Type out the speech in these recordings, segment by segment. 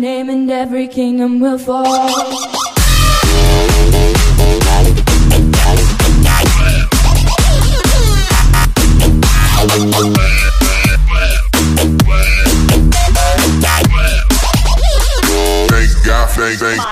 name and every kingdom will fall. Thank thank.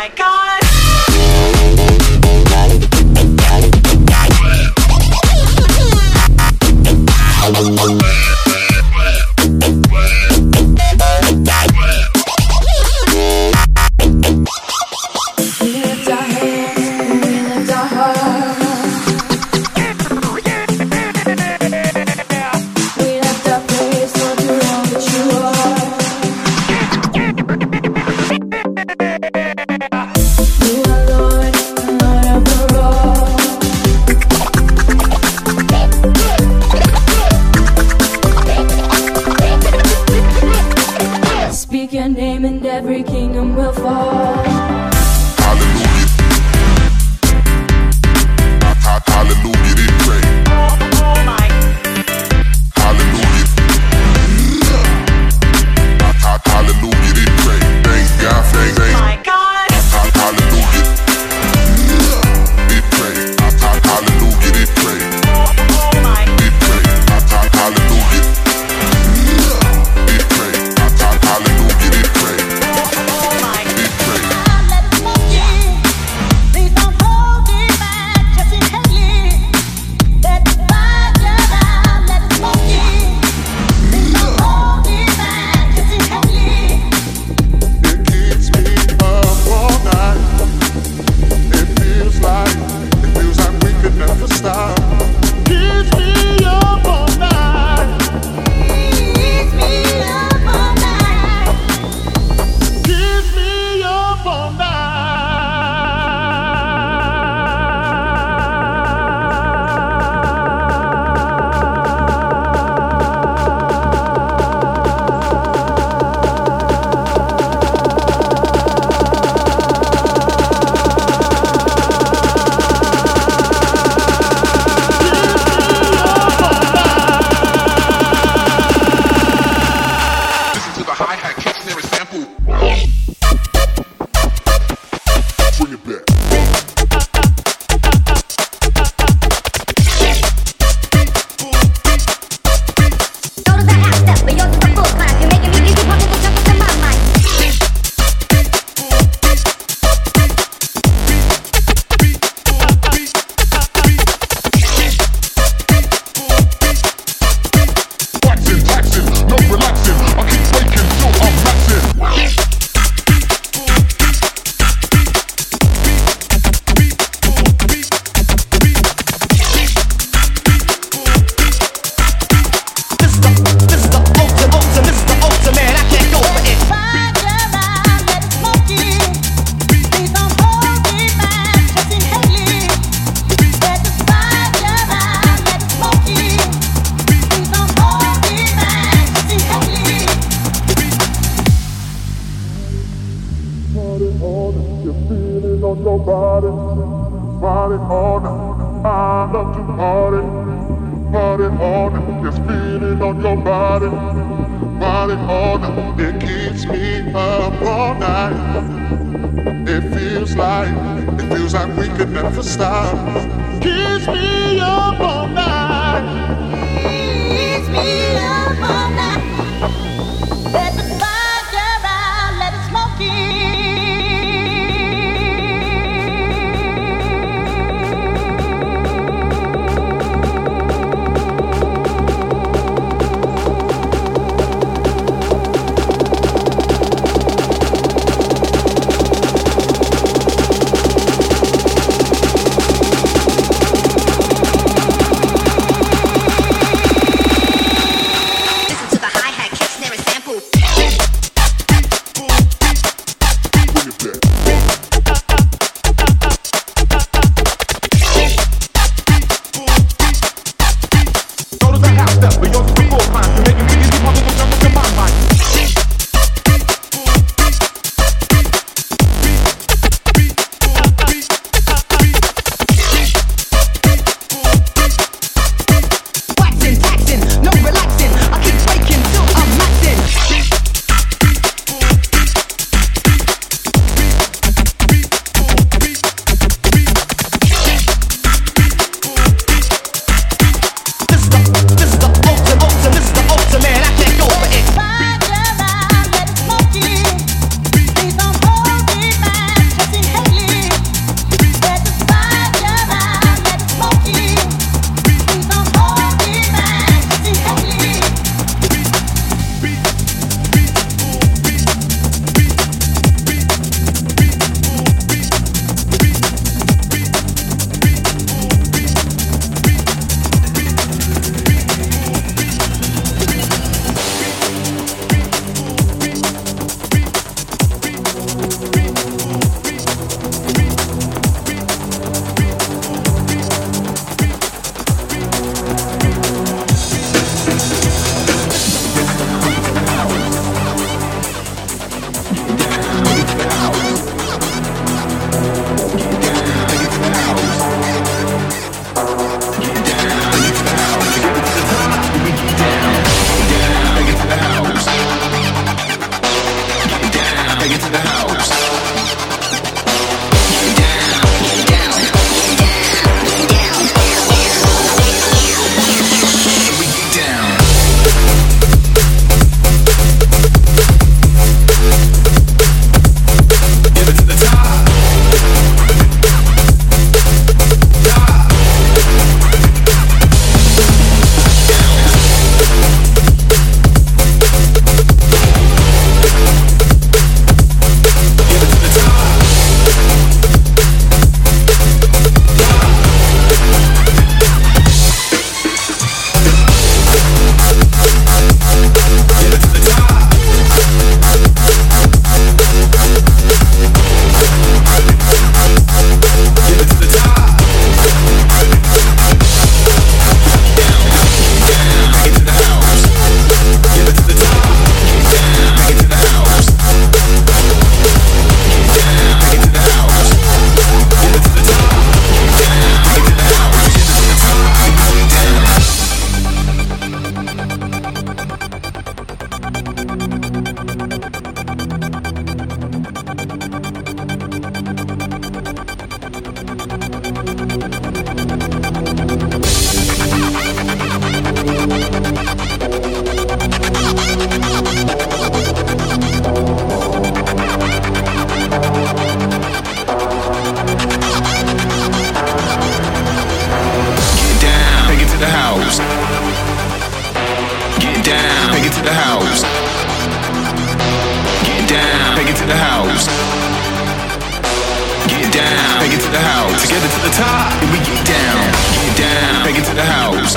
get it to the top. Here we get down, get down, take it to the house.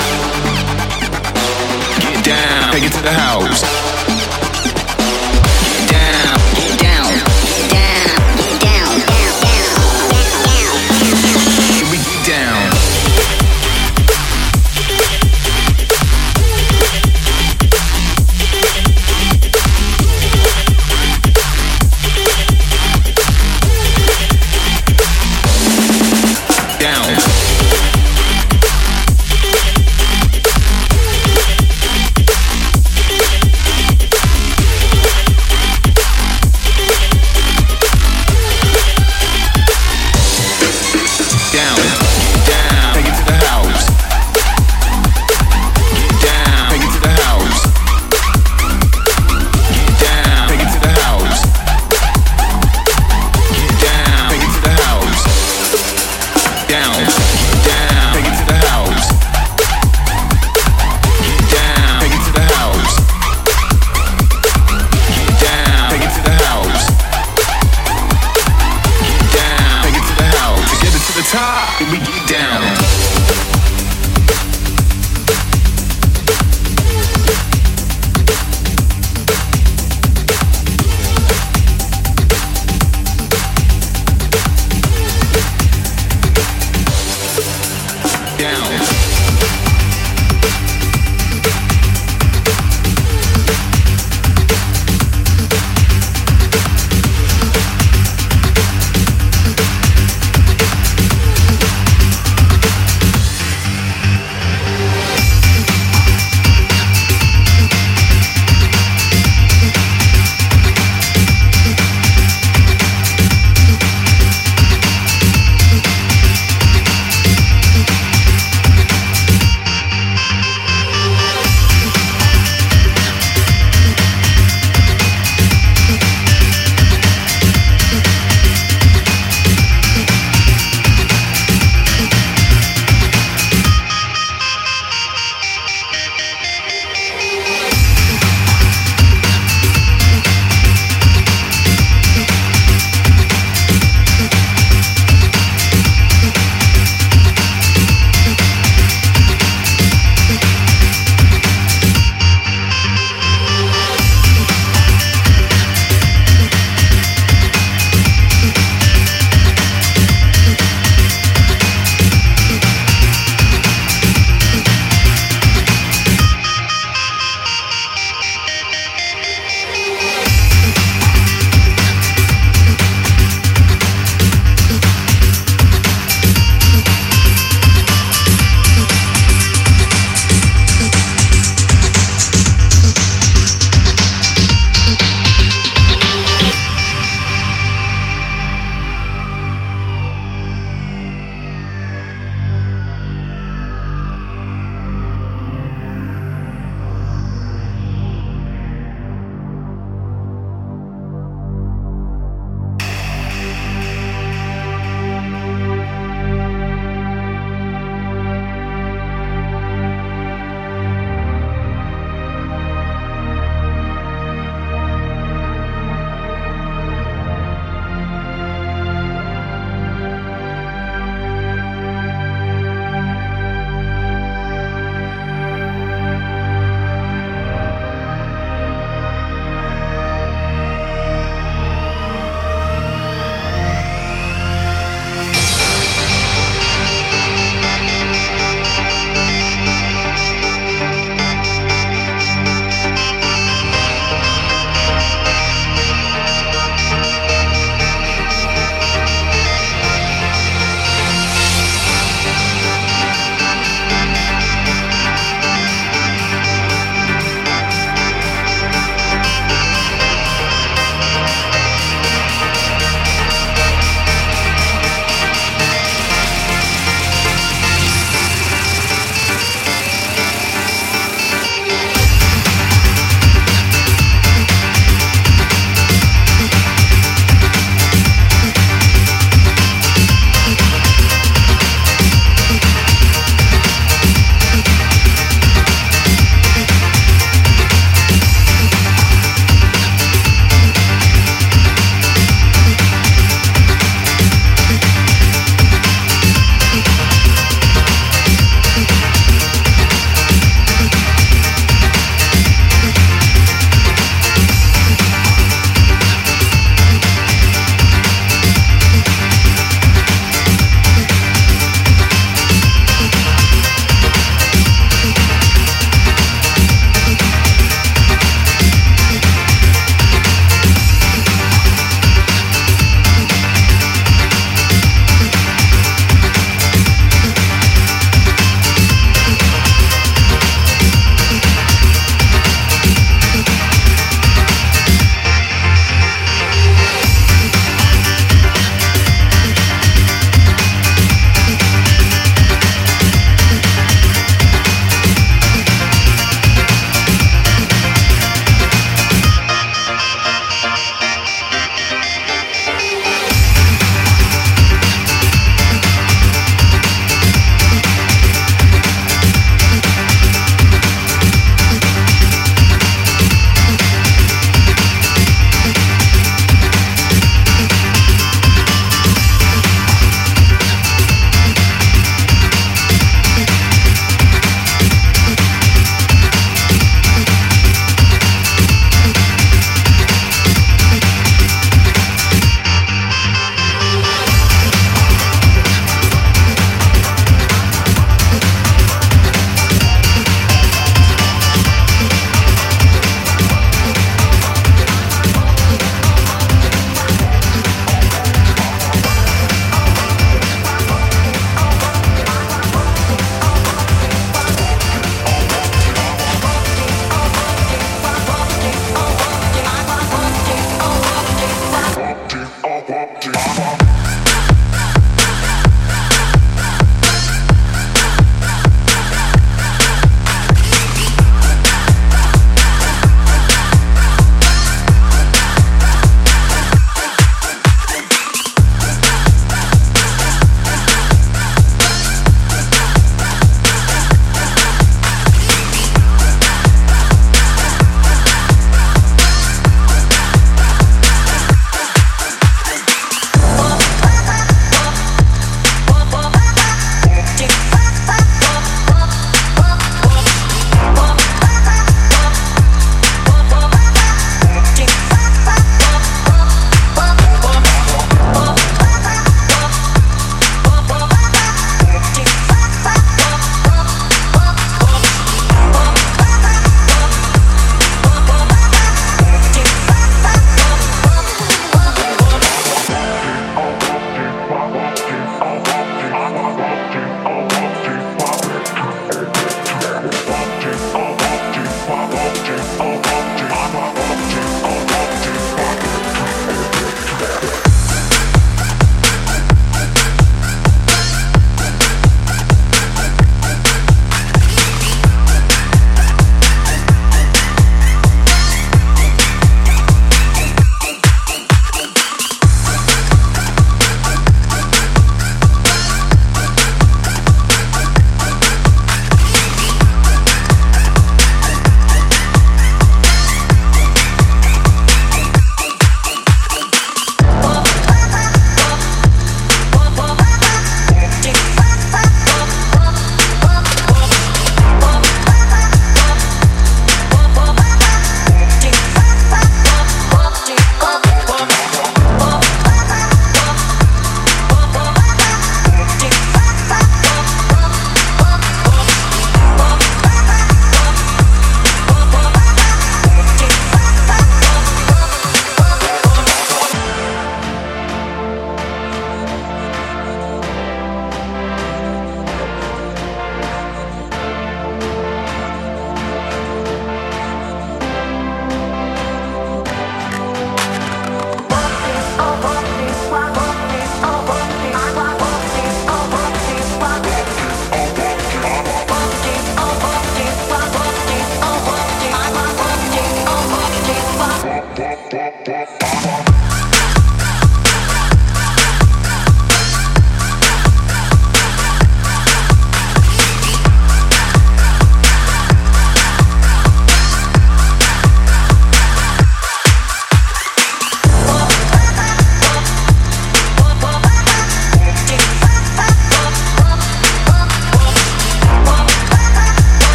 Get down, take it to the house.